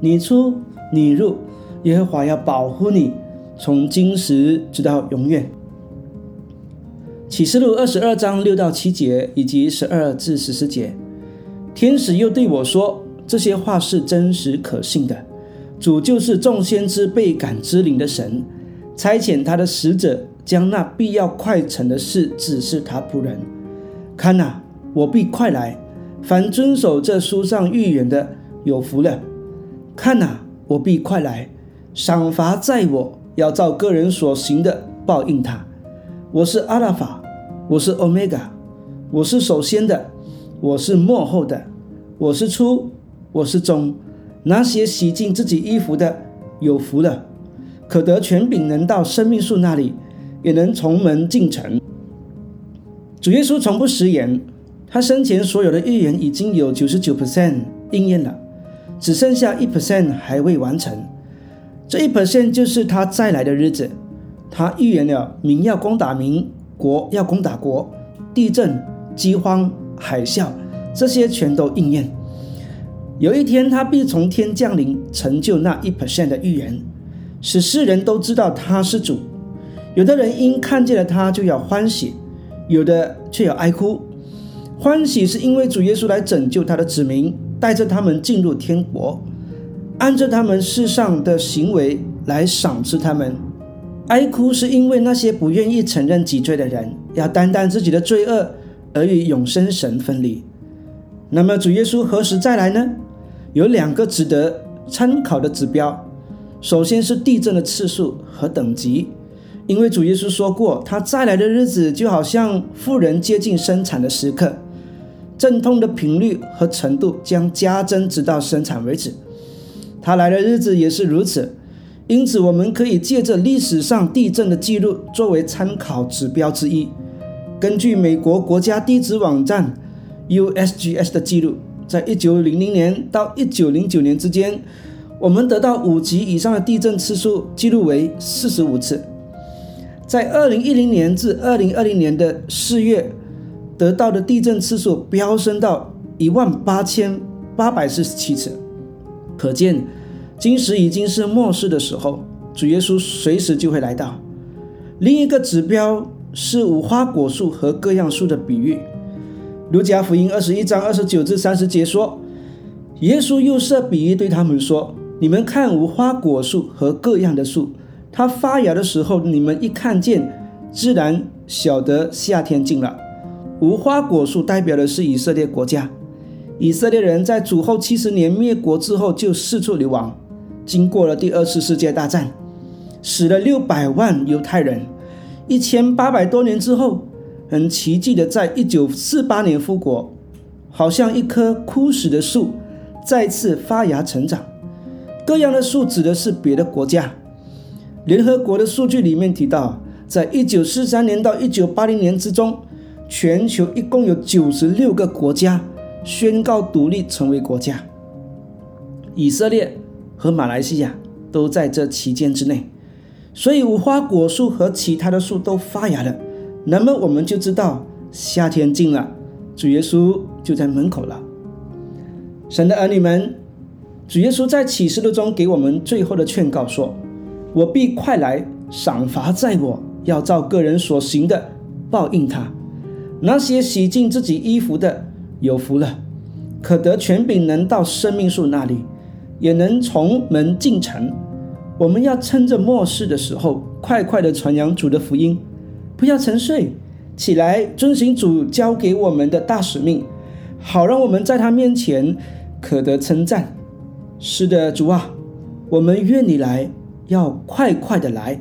你出你入，耶和华要保护你，从今时直到永远。启示录二十二章六到七节以及十二至十四节，天使又对我说：“这些话是真实可信的。主就是众先知被感之灵的神，差遣他的使者，将那必要快成的事指示他仆人。看哪，我必快来。凡遵守这书上预言的，有福了。”看呐，我必快来，赏罚在我，要照个人所行的报应他。我是阿拉法，我是欧米伽，我是首先的，我是末后的，我是初，我是终。那些洗净自己衣服的，有福了，可得权柄，能到生命树那里，也能从门进城。主耶稣从不食言，他生前所有的预言已经有九十九 percent 应验了。只剩下一 percent 还未完成，这一 percent 就是他再来的日子。他预言了民要攻打民，国要攻打国，地震、饥荒、海啸，这些全都应验。有一天，他必从天降临，成就那一 percent 的预言，使世人都知道他是主。有的人因看见了他就要欢喜，有的却要哀哭。欢喜是因为主耶稣来拯救他的子民。带着他们进入天国，按着他们世上的行为来赏赐他们。哀哭是因为那些不愿意承认己罪的人，要担当自己的罪恶而与永生神分离。那么主耶稣何时再来呢？有两个值得参考的指标。首先是地震的次数和等级，因为主耶稣说过，他再来的日子就好像富人接近生产的时刻。阵痛的频率和程度将加增，直到生产为止。他来的日子也是如此，因此我们可以借着历史上地震的记录作为参考指标之一。根据美国国家地质网站 USGS 的记录，在一九零零年到一九零九年之间，我们得到五级以上的地震次数记录为四十五次。在二零一零年至二零二零年的四月。得到的地震次数飙升到一万八千八百四十七次，可见今时已经是末世的时候，主耶稣随时就会来到。另一个指标是无花果树和各样树的比喻。路加福音二十一章二十九至三十节说，耶稣又设比喻对他们说：“你们看无花果树和各样的树，它发芽的时候，你们一看见，自然晓得夏天近了。”无花果树代表的是以色列国家。以色列人在主后七十年灭国之后就四处流亡，经过了第二次世界大战，死了六百万犹太人。一千八百多年之后，很奇迹的在一九四八年复国，好像一棵枯死的树再次发芽成长。各样的树指的是别的国家。联合国的数据里面提到，在一九四三年到一九八零年之中。全球一共有九十六个国家宣告独立成为国家，以色列和马来西亚都在这期间之内，所以无花果树和其他的树都发芽了。那么我们就知道夏天近了，主耶稣就在门口了。神的儿女们，主耶稣在启示录中给我们最后的劝告说：“我必快来，赏罚在我，要照个人所行的报应他。”那些洗净自己衣服的有福了，可得权柄，能到生命树那里，也能从门进城。我们要趁着末世的时候，快快的传扬主的福音，不要沉睡，起来遵行主交给我们的大使命，好让我们在他面前可得称赞。是的，主啊，我们愿你来，要快快的来。